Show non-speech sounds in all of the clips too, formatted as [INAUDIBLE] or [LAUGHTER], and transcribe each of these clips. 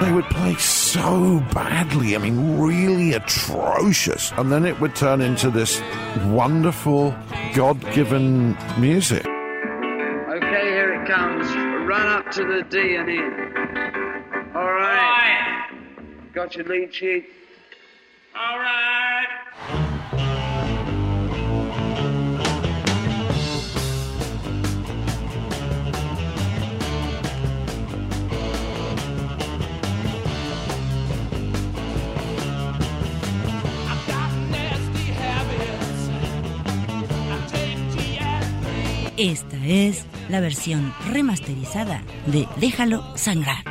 They would play so badly, I mean, really atrocious. And then it would turn into this wonderful, God given music. Okay, here it comes. Run up to the D and in. All right. Got your lead sheet? All right. Esta es la versión remasterizada de Déjalo sangrar.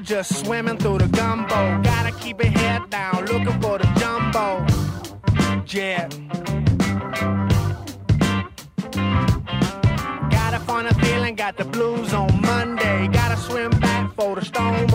Just swimming through the gumbo. Gotta keep your head down, looking for the jumbo jet. Got a feeling, got the blues on Monday. Gotta swim back for the storm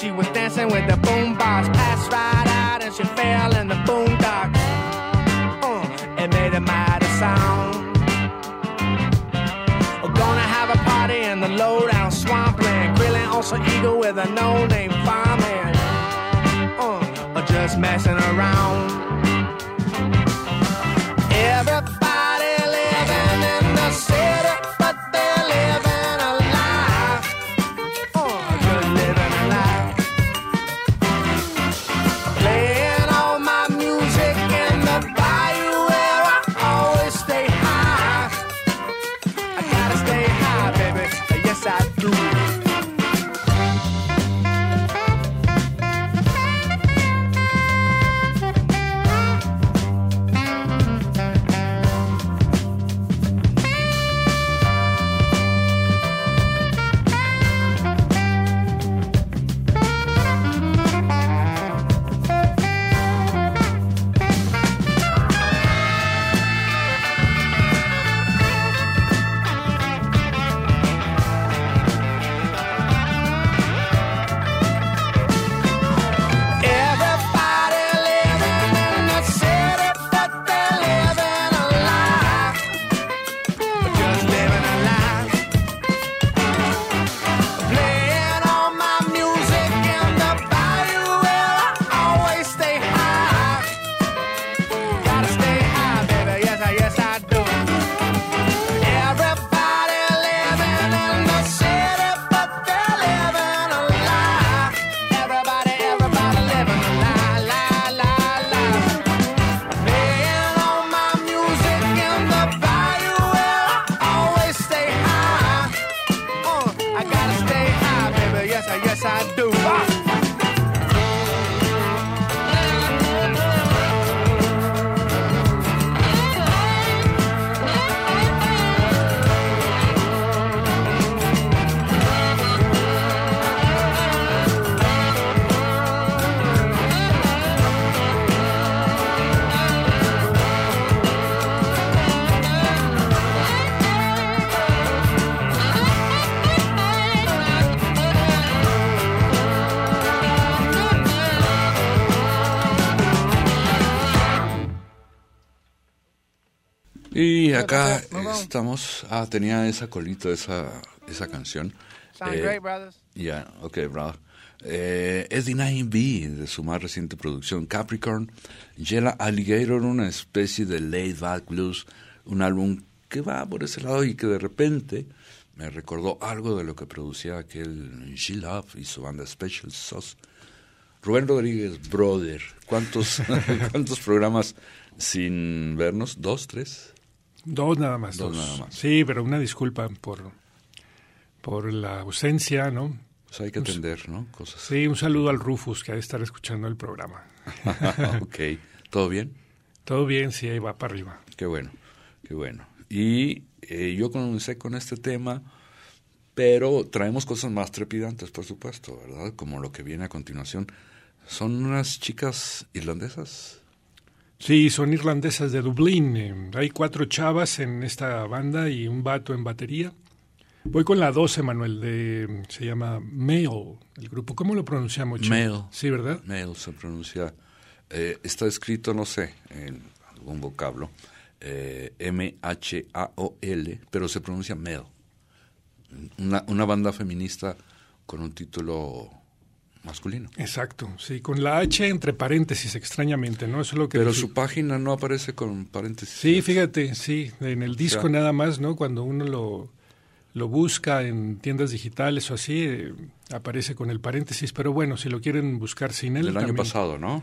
she was dancing with the boombox. Passed right out and she fell in the boondocks. Uh, it made a mighty sound. We're gonna have a party in the lowdown swampland. Grilling on some eagle with a no-name fireman. Uh, or just messing around. Everybody living in the city, Y acá estamos. Ah, tenía esa colita, esa, esa canción. Sound Eh, great, brothers. Ya, ok, bravo. Eh, es de 9B, de su más reciente producción, Capricorn. Yella Alligator, una especie de laid back blues, un álbum que va por ese lado y que de repente me recordó algo de lo que producía aquel G-Love y su banda Special Sauce. Rubén Rodríguez, brother, ¿cuántos, [LAUGHS] ¿cuántos programas sin vernos? ¿Dos, tres? Dos nada más. Dos nada más. Sí, pero una disculpa por, por la ausencia, ¿no? Pues hay que atender, ¿no? Cosas. Sí, un saludo al Rufus que ha de estar escuchando el programa. [LAUGHS] ok, ¿todo bien? Todo bien, sí, ahí va para arriba. Qué bueno, qué bueno. Y eh, yo comencé con este tema, pero traemos cosas más trepidantes, por supuesto, ¿verdad? Como lo que viene a continuación. Son unas chicas irlandesas. Sí, son irlandesas de Dublín. eh, hay cuatro chavas en esta banda y un vato en batería. Voy con la 12, Manuel, de, se llama Mail, el grupo. ¿Cómo lo pronunciamos? Mail. Sí, ¿verdad? Mail se pronuncia. eh, está escrito, no sé, en algún vocablo. eh, M-H-A-O-L, pero se pronuncia Mail. Una, una banda feminista con un título masculino. Exacto, sí, con la H entre paréntesis, extrañamente, ¿no? Eso es lo que... Pero su página no aparece con paréntesis. Sí, fíjate, sí, en el disco sea- nada más, ¿no? Cuando uno lo, lo busca en tiendas digitales o así, eh, aparece con el paréntesis, pero bueno, si lo quieren buscar sin él... Del año también- pasado, ¿no?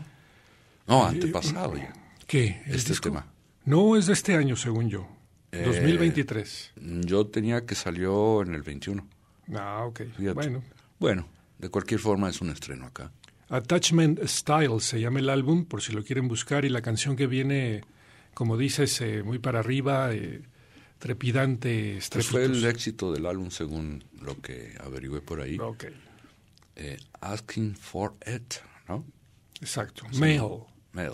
No, antepasado ya. ¿Qué? ¿El Este disco? tema. No, es de este año, según yo. Eh, 2023. Yo tenía que salió en el 21. Ah, ok. Fíjate. Bueno. Bueno, de cualquier forma es un estreno acá. Attachment Style se llama el álbum, por si lo quieren buscar, y la canción que viene, como dices, eh, muy para arriba, eh, trepidante, Pues fue el éxito del álbum según lo que averigüé por ahí. Ok, Eh, Asking for It, ¿no? exacto. Mail. Mail.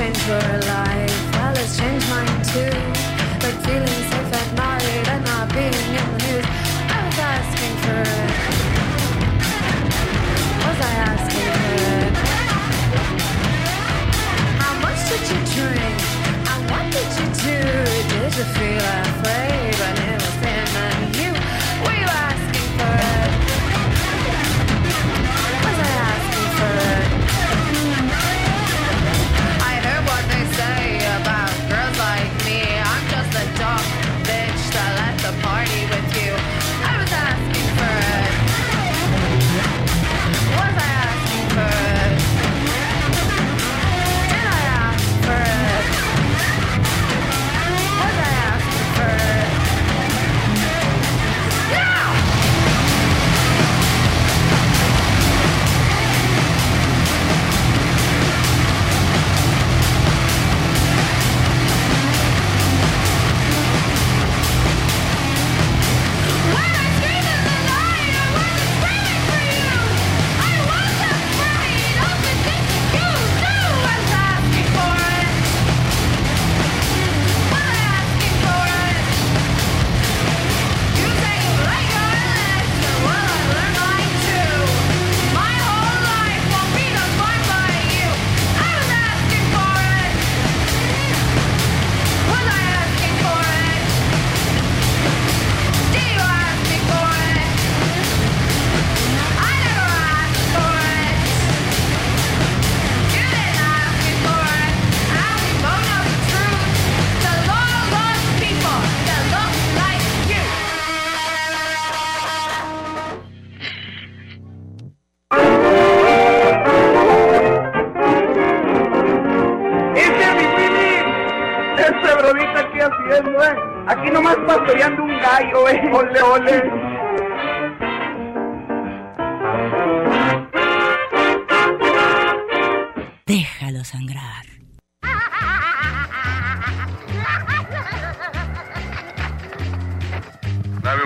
Changed your life, well, it's changed mine too. Like feeling safe at night and not being in the news. I was asking for it. Was I asking for it? How much did you drink? And what did you do? Did you feel afraid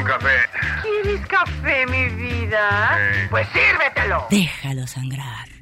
un café. ¿Quieres café, mi vida? Pues sírvetelo. Déjalo sangrar.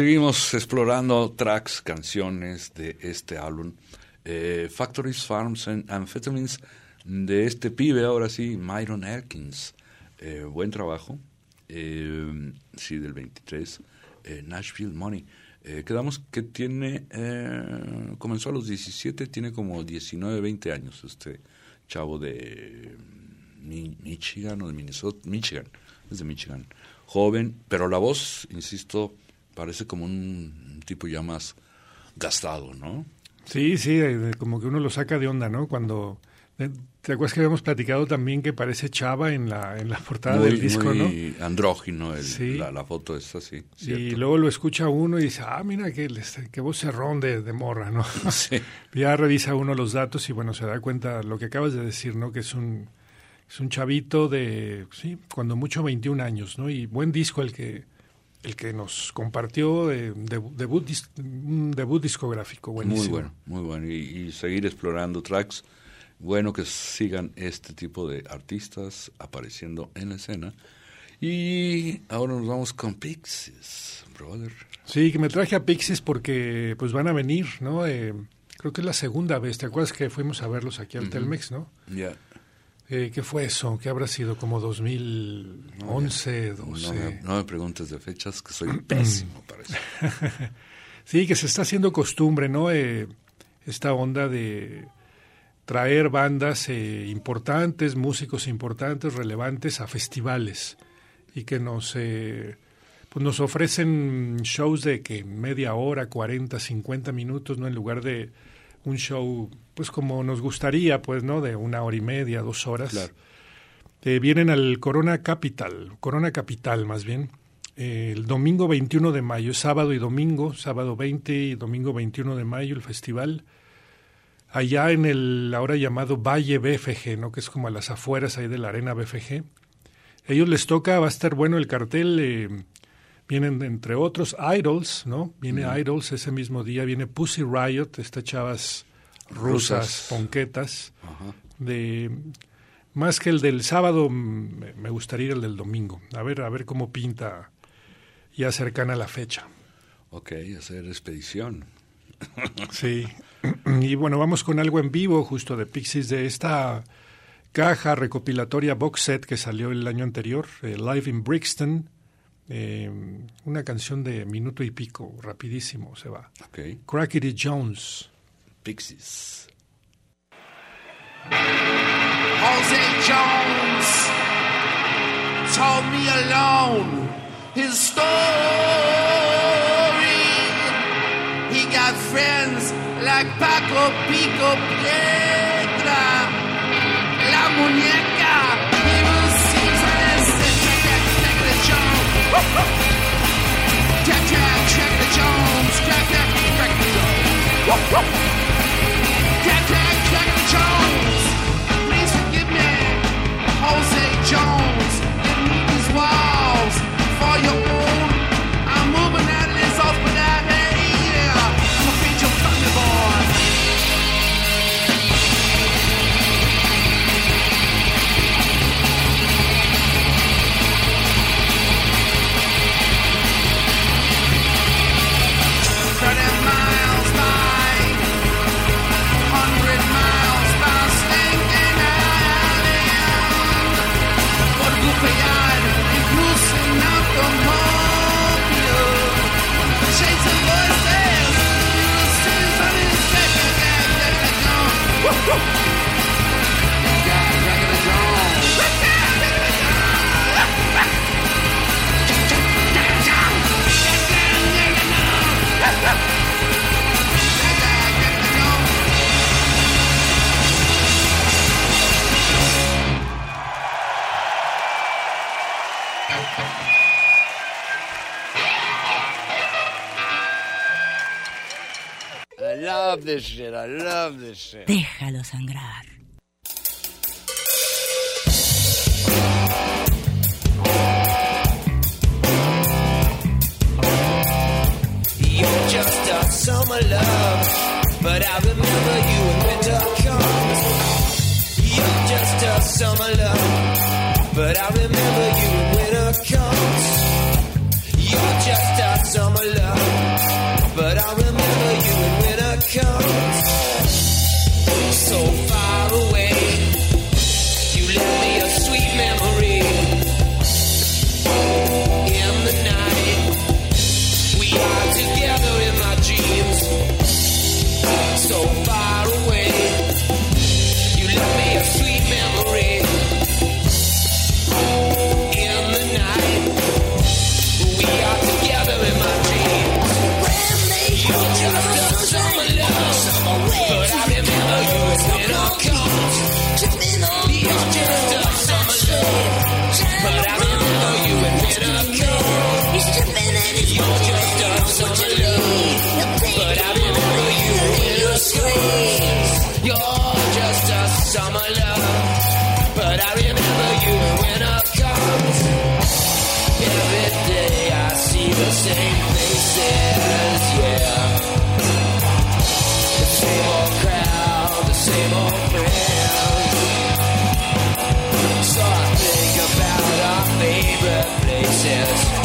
Seguimos explorando tracks, canciones de este álbum. Eh, Factories, Farms and Amphetamines de este pibe, ahora sí, Myron Elkins. Eh, buen trabajo. Eh, sí, del 23. Eh, Nashville Money. Eh, quedamos que tiene, eh, comenzó a los 17, tiene como 19, 20 años este chavo de Mi- Michigan o de Minnesota, Michigan, es de Michigan. Joven, pero la voz, insisto, parece como un tipo ya más gastado, ¿no? Sí, sí, de- de- como que uno lo saca de onda, ¿no? Cuando... de- ¿Te acuerdas que habíamos platicado también que parece Chava en la, en la portada muy, del disco, muy andrógino el- Sí. la, la foto es así. ¿no? Y luego lo escucha uno y dice, ah, mira qué, qué vocerrón de, de morra, ¿no? [LAUGHS] Sí. [LAUGHS] ya revisa uno los datos y bueno, se da cuenta lo que acabas de decir, ¿no? Que es un, es un chavito de, sí, cuando mucho 21 años, ¿no? Y buen disco el que, el que nos compartió, de- debut, un debut discográfico, buenísimo. Muy bueno, muy bueno. Y, y seguir explorando tracks. Bueno que sigan este tipo de artistas apareciendo en la escena. Y ahora nos vamos con Pixies, brother. Sí, que me traje a Pixies porque pues van a venir, ¿no? Eh, creo que es la segunda vez, ¿te acuerdas que fuimos a verlos aquí al Telmex, ¿no? Ya. Eh, ¿Qué fue eso? ¿Qué habrá sido? ¿Como 2011, No 12? me, no me preguntes de fechas, que soy [CLEARS THROAT] pésimo para eso. [LAUGHS] Sí, que se está haciendo costumbre, ¿no? Eh, esta onda de traer bandas eh, importantes, músicos importantes, relevantes a festivales y que nos, eh, pues nos ofrecen shows de que media hora, 40, 50 minutos, ¿no? En lugar de un show, pues como nos gustaría, pues, ¿no? De una hora y media, dos horas. Claro. Eh, vienen al Corona Capital, Corona Capital más bien, eh, el domingo 21 de mayo, sábado y domingo, sábado 20 y domingo 21 de mayo el festival, allá en el ahora llamado Valle BFG, ¿no? que es como a las afueras ahí de la arena BFG. Ellos les toca, va a estar bueno el cartel, eh, vienen entre otros Idols, ¿no? Viene Idols ese mismo día, viene Pussy Riot, estas chavas rusas, Rusas. ponquetas, Ajá. de más que el del sábado, me gustaría ir el del domingo. A ver, a ver cómo pinta ya cercana la fecha. Ok, hacer expedición. [LAUGHS] Sí. [CLEARS THROAT] Y bueno, vamos con algo en vivo justo de Pixies de esta caja recopilatoria box set que salió el año anterior, eh, Live in Brixton. eh, una canción de minuto y pico, rapidísimo se va. Ok, Crackety Jones. Pixies. Jose Jones told me alone his story. He got friends like Paco Pico Piedra, La Muñeca. He was seasoned Crackety Jones. Jack, Jack, Crackety Jones. Crack, Crackety Jones. Woo! Love this shit. I love this shit. Déjalo sangrar. You're just a summer love, but I remember you when winter comes. You're just a summer love, but I remember you faces.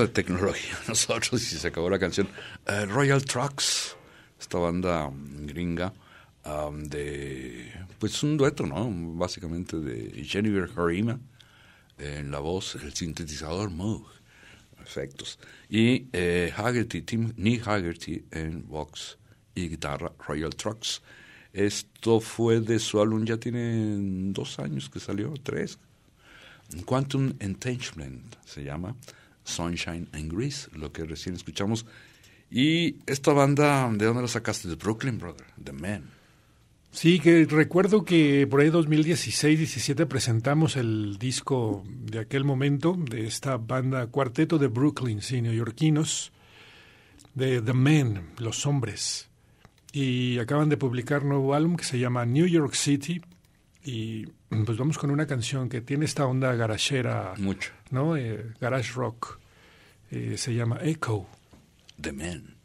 de tecnología [LAUGHS] nosotros y se acabó la canción. Uh, Royal Trucks, esta banda um, gringa um, de, pues un dueto, ¿no? Básicamente de Jennifer Harima en la voz, el sintetizador Moog, efectos. Y eh, Haggerty, Tim, Nick Haggerty en vox y guitarra, Royal Trucks. Esto fue de su álbum, ya tiene dos años que salió, tres. Quantum Entanglement se llama. Sunshine and Grease, lo que recién escuchamos. Y esta banda, ¿de dónde la sacaste? De Brooklyn, brother, The Man. Sí, que recuerdo que por ahí 2016-17 presentamos el disco de aquel momento de esta banda cuarteto de Brooklyn, sí, neoyorquinos, de The Men, los hombres. Y acaban de publicar nuevo álbum que se llama New York City, y pues vamos con una canción que tiene esta onda garachera. Mucho. ¿No? Eh, garage rock. Eh, se llama Echo. The Man.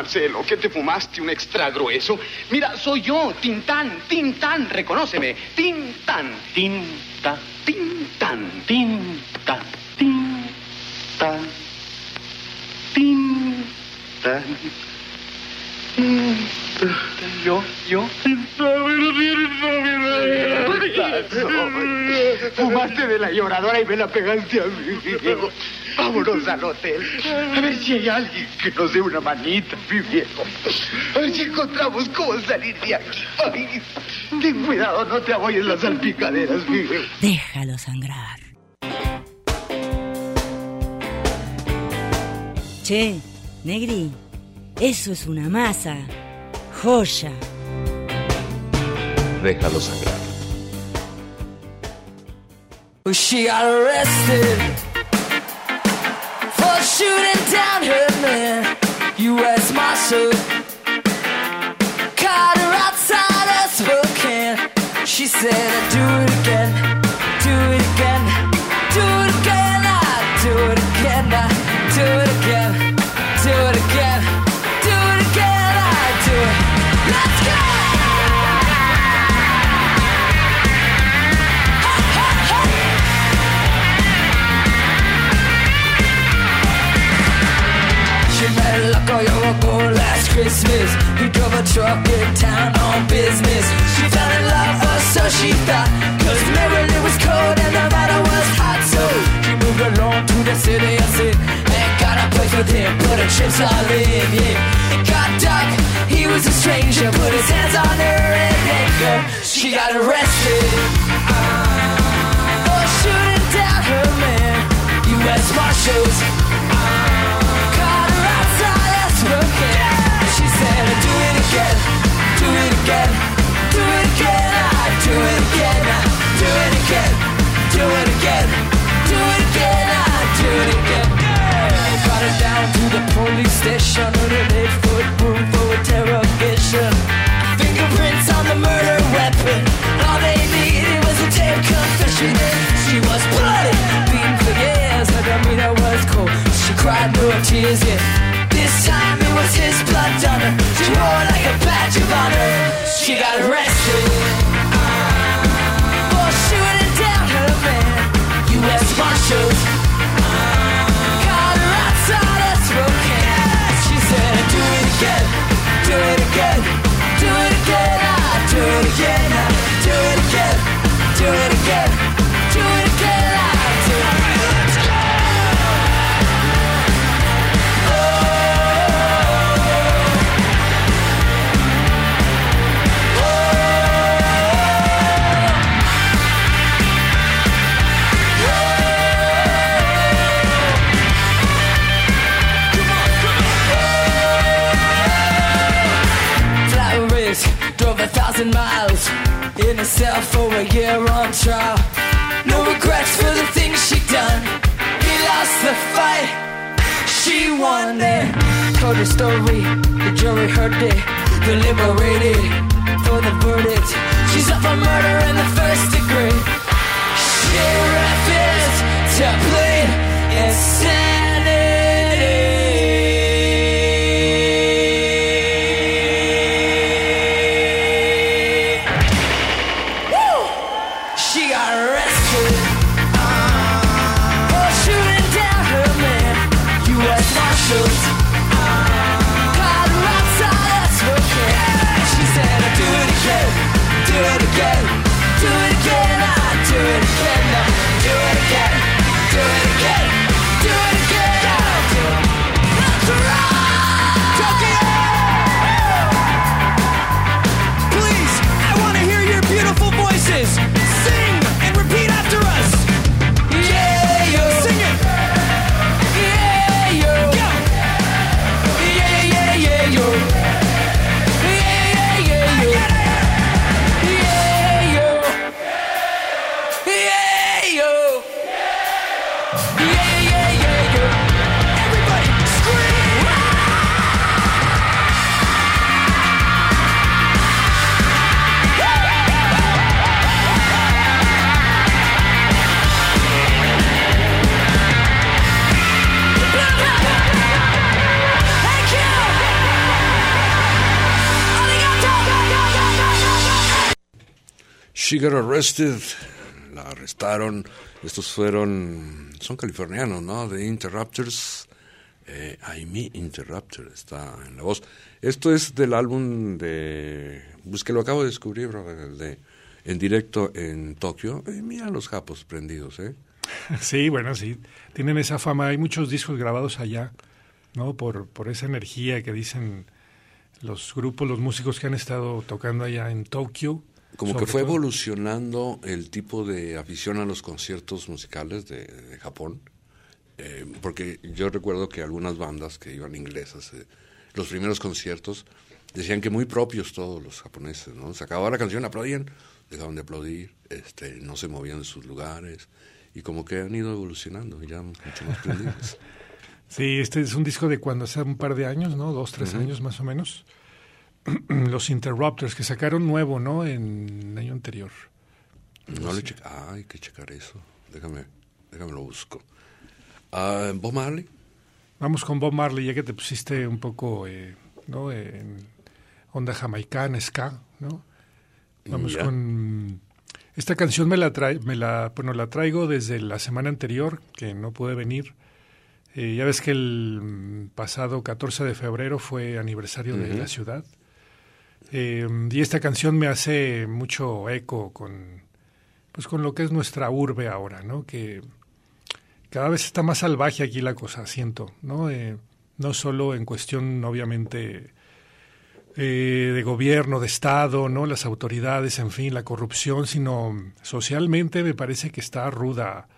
Marcelo, que te fumaste un extra grueso. Mira, soy yo, Tintán, Tintán, reconóceme. Tintán, Tintán, Tintán, Tintán, Tintán, Tintán. Yo, yo. Fumaste de la lloradora y me la pegaste a mí. Vámonos al hotel. A ver si hay alguien que nos dé una manita, mi viejo. A ver si encontramos cómo salir de aquí. Ay, ten cuidado, no te aboyes las salpicaderas, mi viejo. Déjalo sangrar. Che, Negri, eso es una masa. Joya. Déjalo sangrar. She got arrested shooting down her man. U.S. Marshal caught her outside a Spokane. She said, "I'd "Do it again, do it Christmas. He drove a truck in town on business. She fell in love, or so she thought. Cause Maryland was cold and weather was hot. So she moved along to the city of sin. And got a place with him, put her chips all in, yeah. It got dark, he was a stranger. Put his hands on her and anger. She got arrested. Oh, for shooting down her man. U.S. Marshals. Caught her outside a smoking. Again, do it again, do it again, I do it again, I do it again, do it again, do it again, I do it again. They brought her down to the police station with an eight foot broom for interrogation. Fingerprints on the murder weapon. All they needed was a tape confession. She was bloody, beaten for years. Her demeanor was cold. She cried no tears yet. This time her. She wore like a badge of honor. She got arrested for shooting down her man. U.S. Marshals caught her outside. She said, "Do it again, do it again, do it again, ah, I ah, do it again, do it again, do it again, in a cell for a year on trial. No regrets for the things she done. He lost the fight, she won it. Told her story, the jury heard it, deliberated for the verdict. She's up for murder in the first degree. She refuses to plead insanity. She Got Arrested. La arrestaron. Estos fueron. Son californianos, ¿no? The Interrupters. Eh, I Me Interrupter está en la voz. Esto es del álbum de. Pues que lo acabo de descubrir, bro, de. En directo en Tokio. Eh, mira los japos prendidos, ¿eh? [LAUGHS] Sí, bueno, sí. Tienen esa fama. Hay muchos discos grabados allá, ¿no? Por, por esa energía que dicen los grupos, los músicos que han estado tocando allá en Tokio. Como que fue todo. evolucionando el tipo de afición a los conciertos musicales de, de Japón. Eh, porque yo recuerdo que algunas bandas que iban inglesas, eh, los primeros conciertos, decían que muy propios todos los japoneses, ¿no? Se acababa la canción, aplaudían, dejaban de aplaudir, este, no se movían de sus lugares, y como que han ido evolucionando, ya mucho más prendidos. [LAUGHS] Sí, este es un disco de cuando hace un par de años, ¿no? Dos, tres años más o menos. [CLEARS THROAT] Los Interrupters, que sacaron nuevo, ¿no? En el año anterior. No le checa, ah, hay que checar eso, déjame, déjame lo busco. Ah, Bob Marley, Vamos con Bob Marley, ya que te pusiste un poco, eh, ¿no? En onda jamaicana, ska, ¿no? Vamos con... Esta canción me la, trae, me la, bueno, la traigo desde la semana anterior, que no pude venir. Eh, ya ves que el mm, pasado 14 de febrero fue aniversario de la ciudad. Eh, y esta canción me hace mucho eco con, pues con lo que es nuestra urbe ahora, ¿no? Que cada vez está más salvaje aquí la cosa, siento, ¿no? Eh, no solo en cuestión, obviamente, eh, de gobierno, de Estado, ¿no? Las autoridades, en fin, la corrupción, sino socialmente me parece que está ruda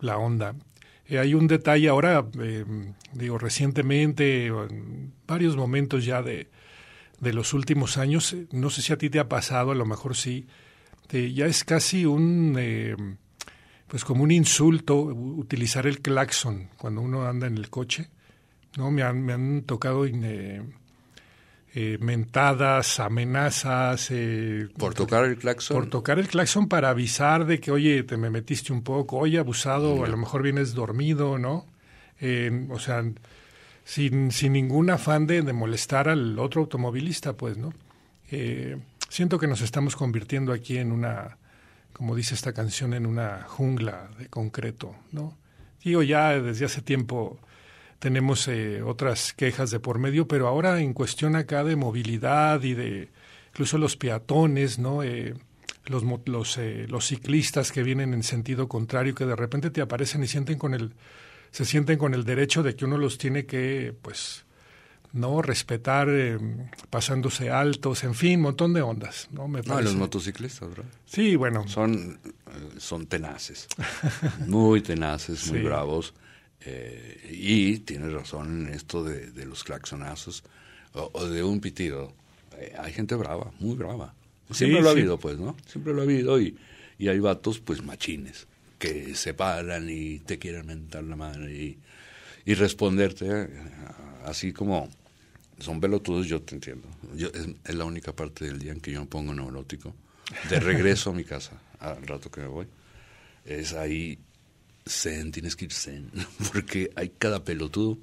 la onda. Hay un detalle ahora, digo, recientemente, en varios momentos ya de, de los últimos años, eh, no sé si a ti te ha pasado, a lo mejor sí, ya es casi un, eh, pues como un insulto utilizar el claxon cuando uno anda en el coche, ¿no? Me han, me han tocado eh, eh, mentadas, amenazas. eh, por tocar el claxon. por tocar el claxon para avisar de que, oye, te me metiste un poco, oye, abusado, a lo mejor vienes dormido, ¿no? Eh, o sea, sin, sin ningún afán de, de molestar al otro automovilista, pues, ¿no? Eh, siento que nos estamos convirtiendo aquí en una, como dice esta canción, en una jungla de concreto, ¿no? Digo, ya desde hace tiempo tenemos eh, otras quejas de por medio, pero ahora en cuestión acá de movilidad y de incluso los peatones, ¿no? Eh, los, los, eh, los ciclistas que vienen en sentido contrario, que de repente te aparecen y sienten con el, se sienten con el derecho de que uno los tiene que, pues, no respetar, eh, pasándose altos, en fin, montón de ondas, ¿no? Me No, parece. los motociclistas, ¿verdad? Sí, bueno. Son, eh, son tenaces, [LAUGHS] muy tenaces, muy Sí. bravos. eh, y tienes razón en esto de, de los claxonazos o, o de un pitido. Eh, hay gente brava, muy brava. Siempre Sí, lo ha sí. habido, pues, ¿no? Siempre lo ha habido y, y hay vatos, pues, machines que se paran y te quieren mentar la madre y, y responderte eh, así como son pelotudos, yo te entiendo. Yo, es, la única parte del día en que yo me pongo neurótico. De regreso a mi casa, al rato que me voy, es ahí zen, tienes que ir zen, [LAUGHS] porque hay cada pelotudo.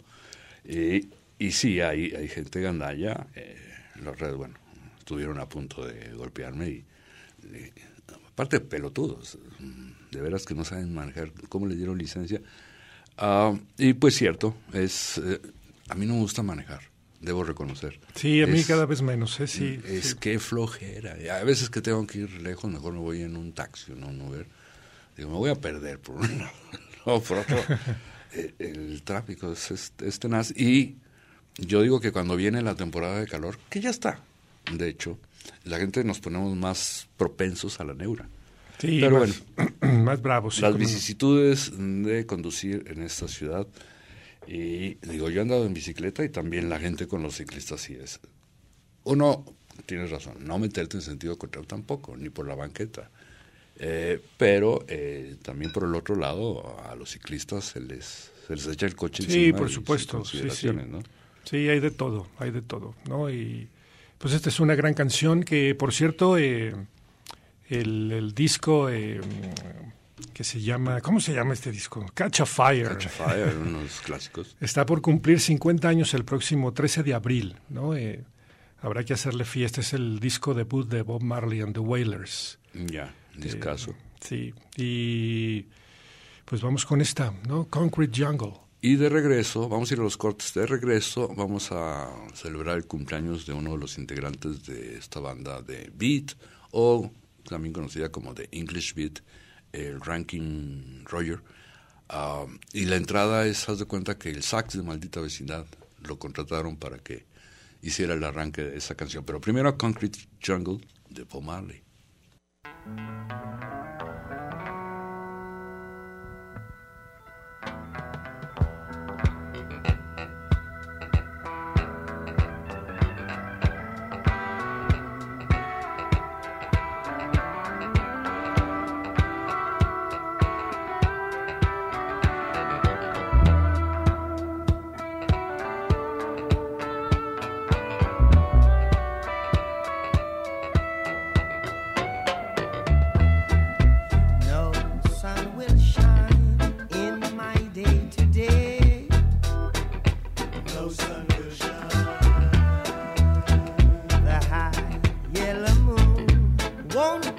Eh, y sí, hay, hay gente gandalla. Eh, los redes, bueno, estuvieron a punto de golpearme y, aparte pelotudos, mm, de veras que no saben manejar, cómo les dieron licencia. Ah, y pues cierto, es eh, a mí no me gusta manejar, debo reconocer. Sí, a mí Es- cada vez menos, ¿eh? Sí. es sí. que flojera. Y A veces que tengo que ir lejos, mejor me voy en un taxi, no en Uber. Digo, me voy a perder por un lado. [LAUGHS] No, por otro, [LAUGHS] eh, el tráfico es, es, es tenaz. Y yo digo que cuando viene la temporada de calor, que ya está, de hecho, la gente nos ponemos más propensos a la neura. Sí, Pero más, bueno, [CLEARS THROAT] más bravos. sí, las no. vicisitudes de conducir en esta ciudad. Y digo, yo he andado en bicicleta y también la gente con los ciclistas sí es. Uno, tienes razón, no meterte en sentido contrario tampoco, ni por la banqueta. Eh, pero eh, también por el otro lado, a los ciclistas se les, se les echa el coche Sí, encima por supuesto. Sí, sí. consideraciones, ¿no? Sí, hay de todo, hay de todo, ¿no? Y pues esta es una gran canción que, por cierto, eh, el, disco eh, que se llama, ¿cómo se llama este disco? Catch a Fire. Catch a Fire, unos clásicos. [LAUGHS] Está por cumplir 50 años el próximo 13 de abril, ¿no? Eh, habrá que hacerle fiesta. Es el disco debut de Bob Marley and the Wailers. Ya, yeah, discaso. Sí, y pues vamos con esta, ¿no? Concrete Jungle. Y de regreso, vamos a ir a los cortes de regreso, vamos a celebrar el cumpleaños de uno de los integrantes de esta banda de Beat o también conocida como The English Beat, el Ranking Roger. Uh, y la entrada es, haz de cuenta que el sax de Maldita Vecindad lo contrataron para que hiciera el arranque de esa canción. Pero primero Concrete Jungle de Paul Marley. won't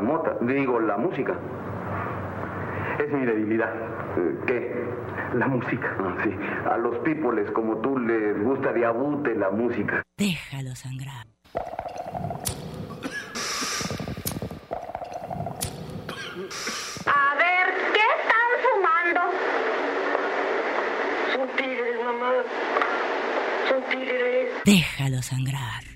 mota, digo, la música. Es mi debilidad. Eh, ¿Qué? La música. Ah, sí. A los pípoles como tú les gusta de abute la música. Déjalo sangrar. A ver, ¿qué están fumando? Son tigres, mamá. Son tigres. Déjalo sangrar.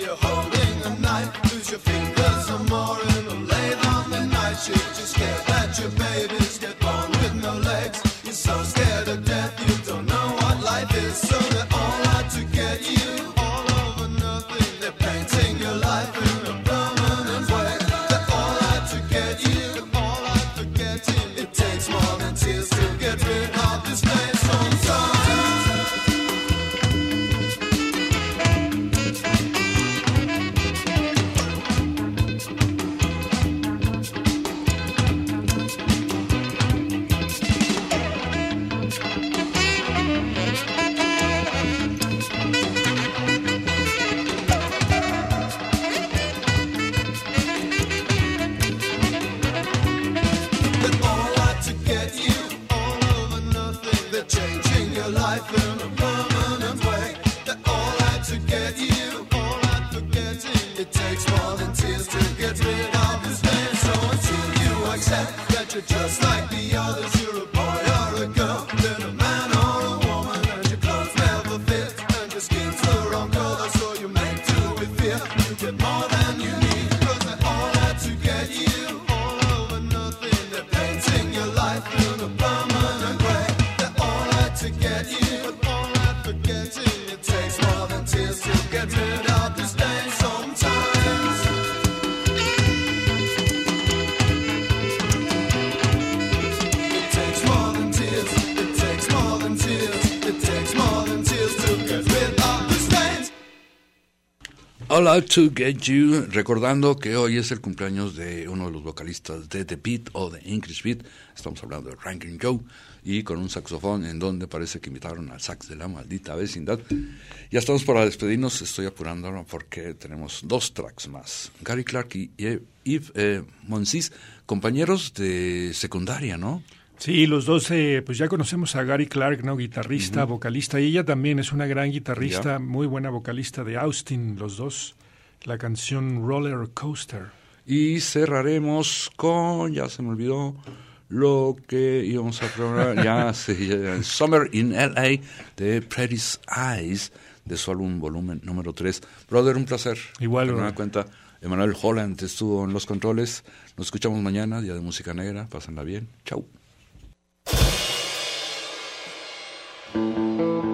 You're holding a knife. Lose your fingers some more in a late on the night shift. You're scared that your babies All Out to Get You, recordando que hoy es el cumpleaños de uno de los vocalistas de The Beat o de English Beat, estamos hablando de Rankin Joe, y con un saxofón en donde parece que invitaron al sax de la maldita vecindad. Ya estamos para despedirnos, estoy apurando porque tenemos dos tracks más. Gary Clark y Yves eh, Monsis, compañeros de secundaria, ¿no? Sí, los dos, eh, pues ya conocemos a Gary Clark, ¿no? Guitarrista, vocalista, y ella también es una gran guitarrista, muy buena vocalista de Austin, los dos. La canción Roller Coaster. Y cerraremos con, ya se me olvidó, lo que íbamos a programar, ya [LAUGHS] Summer in LA de Pretty's Eyes, de su álbum volumen número 3. Brother, un placer. Igual, nueva brother. cuenta, Emanuel Holland estuvo en los controles. Nos escuchamos mañana, Día de Música Negra. Pásenla bien. Chau. Música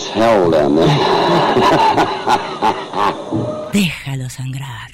It's hell down there. [LAUGHS] Déjalo sangrar.